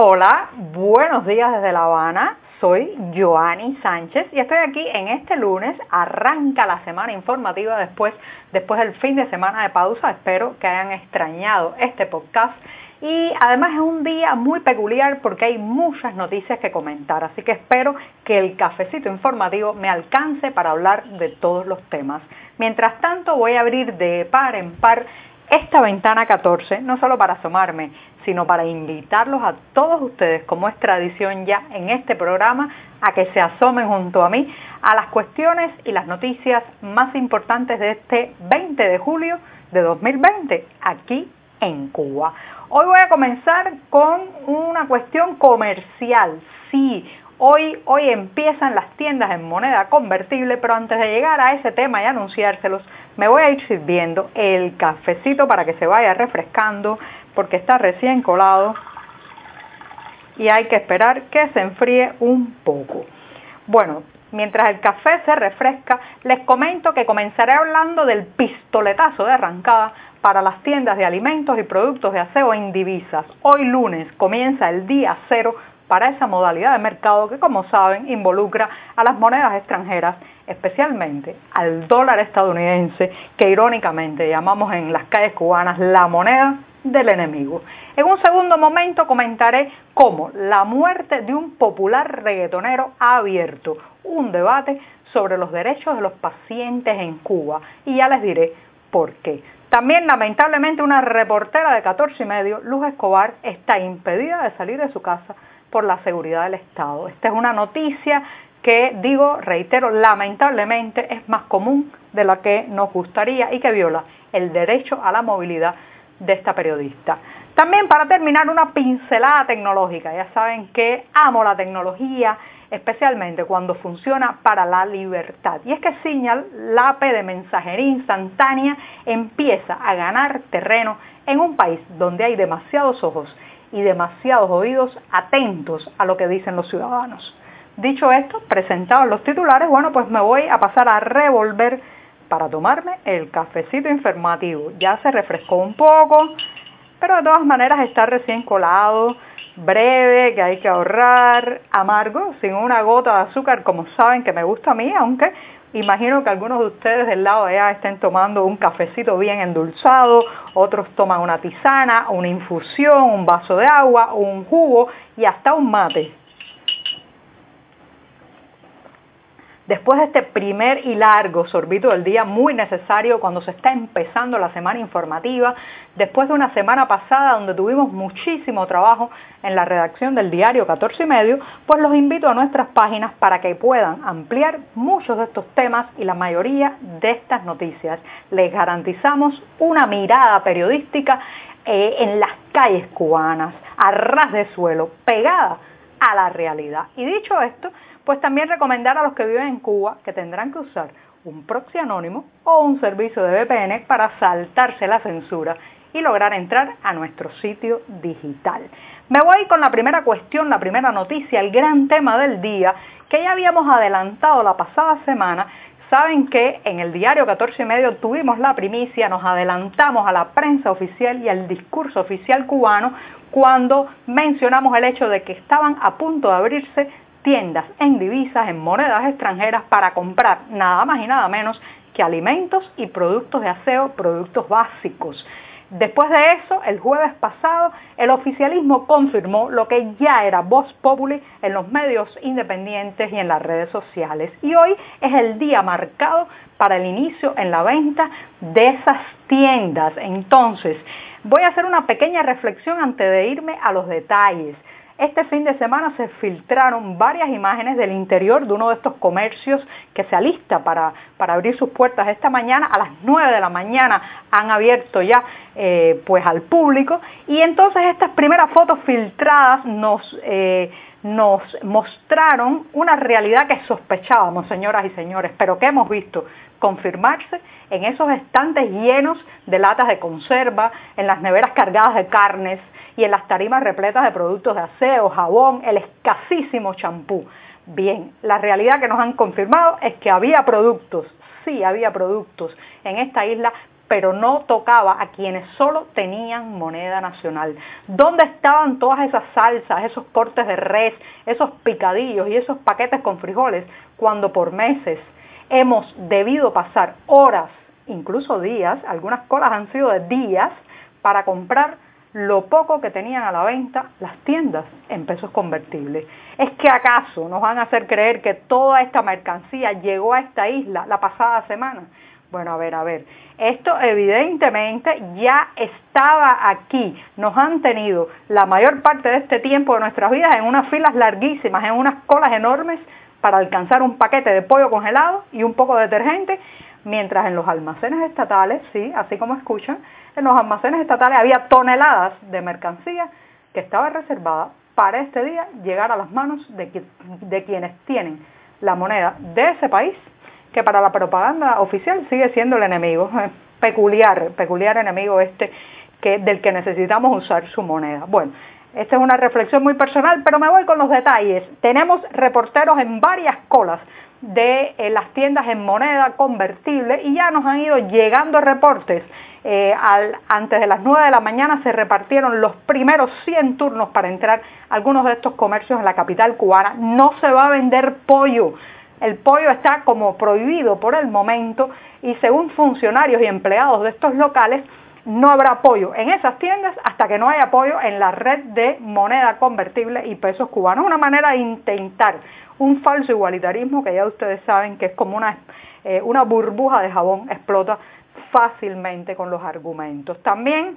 Hola, buenos días desde La Habana. Soy Joanny Sánchez y estoy aquí en este lunes. Arranca la semana informativa después, después del fin de semana de pausa. Espero que hayan extrañado este podcast. Y además es un día muy peculiar porque hay muchas noticias que comentar. Así que espero que el cafecito informativo me alcance para hablar de todos los temas. Mientras tanto voy a abrir de par en par esta ventana 14, no solo para asomarme, sino para invitarlos a todos ustedes, como es tradición ya en este programa, a que se asomen junto a mí a las cuestiones y las noticias más importantes de este 20 de julio de 2020, aquí en Cuba. Hoy voy a comenzar con una cuestión comercial. Sí, Hoy, hoy empiezan las tiendas en moneda convertible, pero antes de llegar a ese tema y anunciárselos, me voy a ir sirviendo el cafecito para que se vaya refrescando, porque está recién colado y hay que esperar que se enfríe un poco. Bueno, mientras el café se refresca, les comento que comenzaré hablando del pistoletazo de arrancada para las tiendas de alimentos y productos de aseo en divisas. Hoy lunes comienza el día cero para esa modalidad de mercado que, como saben, involucra a las monedas extranjeras, especialmente al dólar estadounidense, que irónicamente llamamos en las calles cubanas la moneda del enemigo. En un segundo momento comentaré cómo la muerte de un popular reggaetonero ha abierto un debate sobre los derechos de los pacientes en Cuba y ya les diré por qué. También lamentablemente una reportera de 14 y medio, Luz Escobar, está impedida de salir de su casa por la seguridad del Estado. Esta es una noticia que, digo, reitero, lamentablemente es más común de la que nos gustaría y que viola el derecho a la movilidad de esta periodista. También para terminar una pincelada tecnológica. Ya saben que amo la tecnología, especialmente cuando funciona para la libertad. Y es que Signal, la APE de mensajería instantánea, empieza a ganar terreno en un país donde hay demasiados ojos y demasiados oídos atentos a lo que dicen los ciudadanos. Dicho esto, presentados los titulares, bueno, pues me voy a pasar a revolver para tomarme el cafecito informativo. Ya se refrescó un poco, pero de todas maneras está recién colado, breve, que hay que ahorrar, amargo, sin una gota de azúcar, como saben que me gusta a mí, aunque Imagino que algunos de ustedes del lado de allá estén tomando un cafecito bien endulzado, otros toman una tisana, una infusión, un vaso de agua, un jugo y hasta un mate. Después de este primer y largo sorbito del día, muy necesario cuando se está empezando la semana informativa, después de una semana pasada donde tuvimos muchísimo trabajo en la redacción del diario 14 y medio, pues los invito a nuestras páginas para que puedan ampliar muchos de estos temas y la mayoría de estas noticias. Les garantizamos una mirada periodística eh, en las calles cubanas, a ras de suelo, pegada a la realidad. Y dicho esto, pues también recomendar a los que viven en Cuba que tendrán que usar un proxy anónimo o un servicio de VPN para saltarse la censura y lograr entrar a nuestro sitio digital. Me voy con la primera cuestión, la primera noticia, el gran tema del día, que ya habíamos adelantado la pasada semana. Saben que en el diario 14 y medio tuvimos la primicia, nos adelantamos a la prensa oficial y al discurso oficial cubano cuando mencionamos el hecho de que estaban a punto de abrirse tiendas en divisas, en monedas extranjeras para comprar nada más y nada menos que alimentos y productos de aseo, productos básicos. Después de eso, el jueves pasado, el oficialismo confirmó lo que ya era voz populi en los medios independientes y en las redes sociales. Y hoy es el día marcado para el inicio en la venta de esas tiendas. Entonces, voy a hacer una pequeña reflexión antes de irme a los detalles. Este fin de semana se filtraron varias imágenes del interior de uno de estos comercios que se alista para, para abrir sus puertas esta mañana. A las 9 de la mañana han abierto ya eh, pues al público y entonces estas primeras fotos filtradas nos, eh, nos mostraron una realidad que sospechábamos, señoras y señores, pero que hemos visto confirmarse en esos estantes llenos de latas de conserva, en las neveras cargadas de carnes, y en las tarimas repletas de productos de aseo, jabón, el escasísimo champú. Bien, la realidad que nos han confirmado es que había productos, sí había productos en esta isla, pero no tocaba a quienes solo tenían moneda nacional. ¿Dónde estaban todas esas salsas, esos cortes de res, esos picadillos y esos paquetes con frijoles cuando por meses hemos debido pasar horas, incluso días, algunas colas han sido de días, para comprar lo poco que tenían a la venta las tiendas en pesos convertibles. ¿Es que acaso nos van a hacer creer que toda esta mercancía llegó a esta isla la pasada semana? Bueno, a ver, a ver, esto evidentemente ya estaba aquí. Nos han tenido la mayor parte de este tiempo de nuestras vidas en unas filas larguísimas, en unas colas enormes para alcanzar un paquete de pollo congelado y un poco de detergente, mientras en los almacenes estatales, sí, así como escuchan, en los almacenes estatales había toneladas de mercancía que estaba reservada para este día llegar a las manos de, de quienes tienen la moneda de ese país que para la propaganda oficial sigue siendo el enemigo, peculiar, peculiar enemigo este que, del que necesitamos usar su moneda. Bueno, esta es una reflexión muy personal, pero me voy con los detalles. Tenemos reporteros en varias colas de eh, las tiendas en moneda convertible y ya nos han ido llegando reportes. Eh, antes de las 9 de la mañana se repartieron los primeros 100 turnos para entrar a algunos de estos comercios en la capital cubana. No se va a vender pollo el pollo está como prohibido por el momento y según funcionarios y empleados de estos locales, no habrá apoyo en esas tiendas hasta que no haya apoyo en la red de moneda convertible y pesos cubanos. Una manera de intentar un falso igualitarismo que ya ustedes saben que es como una, eh, una burbuja de jabón, explota fácilmente con los argumentos. También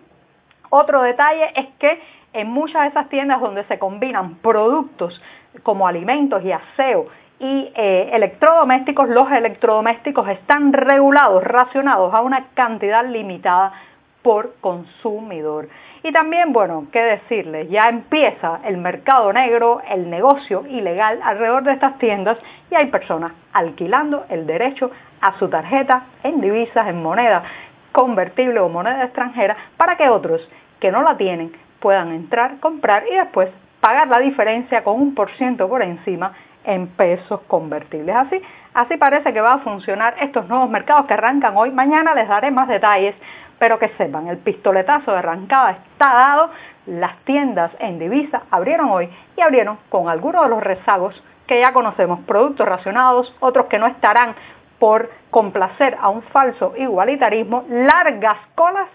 otro detalle es que en muchas de esas tiendas donde se combinan productos como alimentos y aseo y eh, electrodomésticos, los electrodomésticos están regulados, racionados a una cantidad limitada por consumidor. Y también, bueno, qué decirles, ya empieza el mercado negro, el negocio ilegal alrededor de estas tiendas y hay personas alquilando el derecho a su tarjeta en divisas, en moneda convertible o moneda extranjera para que otros que no la tienen puedan entrar, comprar y después pagar la diferencia con un por ciento por encima en pesos convertibles. Así, así parece que va a funcionar estos nuevos mercados que arrancan hoy. Mañana les daré más detalles, pero que sepan, el pistoletazo de arrancada está dado. Las tiendas en divisa abrieron hoy y abrieron con algunos de los rezagos que ya conocemos, productos racionados, otros que no estarán por complacer a un falso igualitarismo, largas colas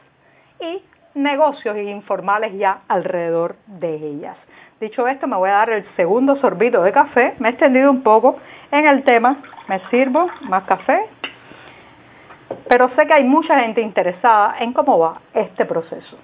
y negocios informales ya alrededor de ellas. Dicho esto, me voy a dar el segundo sorbito de café. Me he extendido un poco en el tema. Me sirvo más café. Pero sé que hay mucha gente interesada en cómo va este proceso.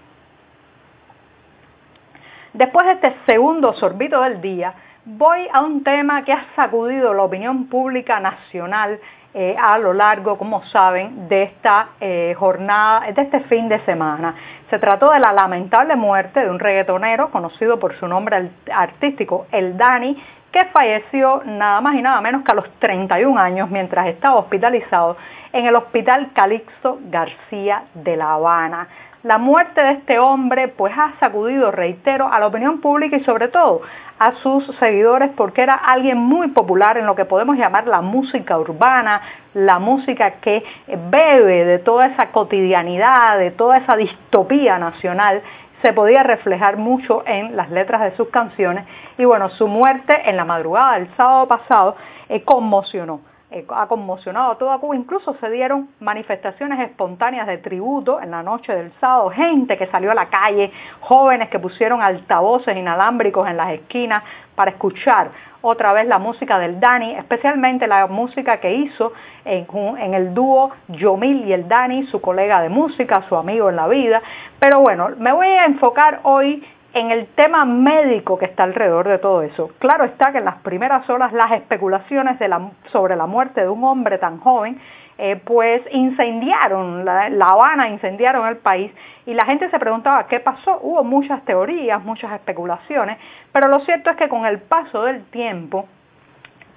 Después de este segundo sorbito del día, voy a un tema que ha sacudido la opinión pública nacional eh, a lo largo, como saben, de esta eh, jornada, de este fin de semana. Se trató de la lamentable muerte de un reggaetonero conocido por su nombre artístico, el Dani, que falleció nada más y nada menos que a los 31 años mientras estaba hospitalizado en el Hospital Calixto García de La Habana. La muerte de este hombre pues ha sacudido, reitero, a la opinión pública y sobre todo a sus seguidores porque era alguien muy popular en lo que podemos llamar la música urbana, la música que bebe de toda esa cotidianidad, de toda esa distopía nacional. Se podía reflejar mucho en las letras de sus canciones. Y bueno, su muerte en la madrugada del sábado pasado eh, conmocionó eh, ha conmocionado a toda Cuba. Incluso se dieron manifestaciones espontáneas de tributo en la noche del sábado, gente que salió a la calle, jóvenes que pusieron altavoces inalámbricos en las esquinas para escuchar otra vez la música del Dani, especialmente la música que hizo en, en, el dúo Yomil y el Dani, su colega de música, su amigo en la vida. Pero bueno, me voy a enfocar hoy en el tema médico que está alrededor de todo eso. Claro está que en las primeras horas las especulaciones sobre la muerte de un hombre tan joven eh, pues incendiaron la, la, Habana, incendiaron el país y la gente se preguntaba qué pasó. Hubo muchas teorías, muchas especulaciones, pero lo cierto es que con el paso del tiempo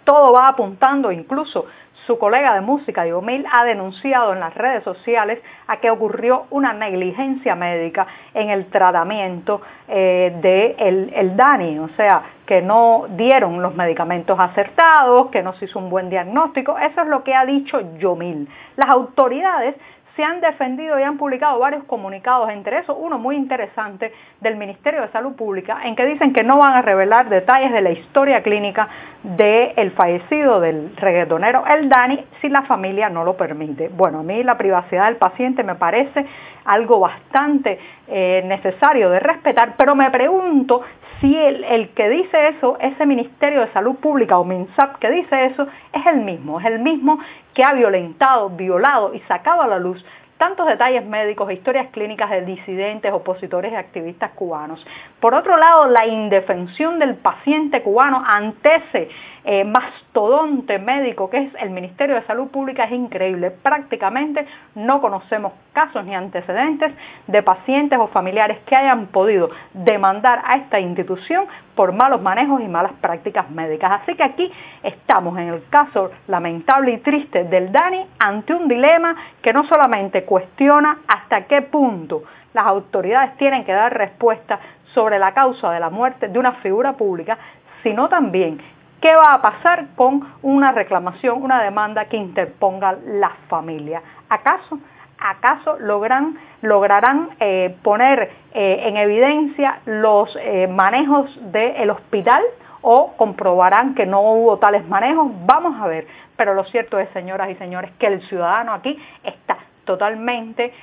todo va apuntando incluso su colega de música, Diomil, ha denunciado en las redes sociales a que ocurrió una negligencia médica en el tratamiento eh, de el, DANI, o sea, que no dieron los medicamentos acertados, que no se hizo un buen diagnóstico. Eso es lo que ha dicho Yomil. Las autoridades se han defendido y han publicado varios comunicados, entre esos uno muy interesante del Ministerio de Salud Pública, en que dicen que no van a revelar detalles de la historia clínica del fallecido del reggaetonero El Dani si la familia no lo permite. Bueno, a mí la privacidad del paciente me parece algo bastante eh, necesario de respetar, pero me pregunto si el, que dice eso, ese Ministerio de Salud Pública o MINSAP que dice eso, es el mismo, es el mismo que ha violentado, violado y sacado a la luz tantos detalles médicos, historias clínicas de disidentes, opositores y activistas cubanos. Por otro lado, la indefensión del paciente cubano ante ese eh, mastodonte médico que es el Ministerio de Salud Pública es increíble. Prácticamente no conocemos casos ni antecedentes de pacientes o familiares que hayan podido demandar a esta institución por malos manejos y malas prácticas médicas. Así que aquí estamos en el caso lamentable y triste del Dani ante un dilema que no solamente cuestiona hasta qué punto las autoridades tienen que dar respuesta sobre la causa de la muerte de una figura pública, sino también ¿Qué va a pasar con una reclamación, una demanda que interponga la familia? ¿Acaso, acaso logran, lograrán eh, poner eh, en evidencia los eh, manejos del hospital o comprobarán que no hubo tales manejos? Vamos a ver. Pero lo cierto es, señoras y señores, que el ciudadano aquí está totalmente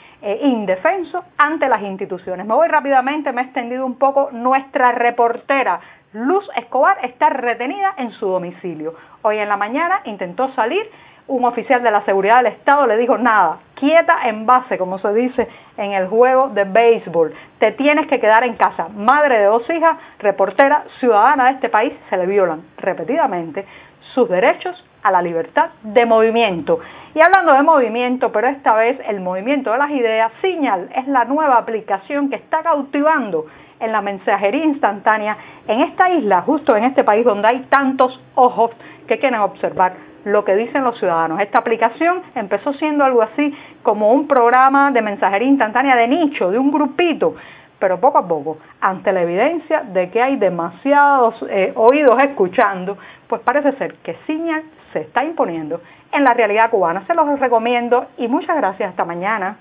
indefenso ante las instituciones. Me voy rápidamente, me he extendido un poco. Nuestra reportera Luz Escobar está retenida en su domicilio. Hoy en la mañana intentó salir, un oficial de la seguridad del Estado le dijo nada, quieta en base, como se dice en el juego de béisbol, te tienes que quedar en casa. Madre de dos hijas, reportera, ciudadana de este país, se le violan repetidamente sus derechos a la libertad de movimiento. Y hablando de movimiento, pero esta vez el movimiento de las ideas, Signal es la nueva aplicación que está cautivando en la mensajería instantánea en esta isla, justo en este país donde hay tantos ojos que quieren observar lo que dicen los ciudadanos. Esta aplicación empezó siendo algo así como un programa de mensajería instantánea de nicho, de un grupito, pero poco a poco, ante la evidencia de que hay demasiados eh, oídos escuchando, pues parece ser que Signal se está imponiendo en la realidad cubana. Se los recomiendo y muchas gracias. Hasta mañana.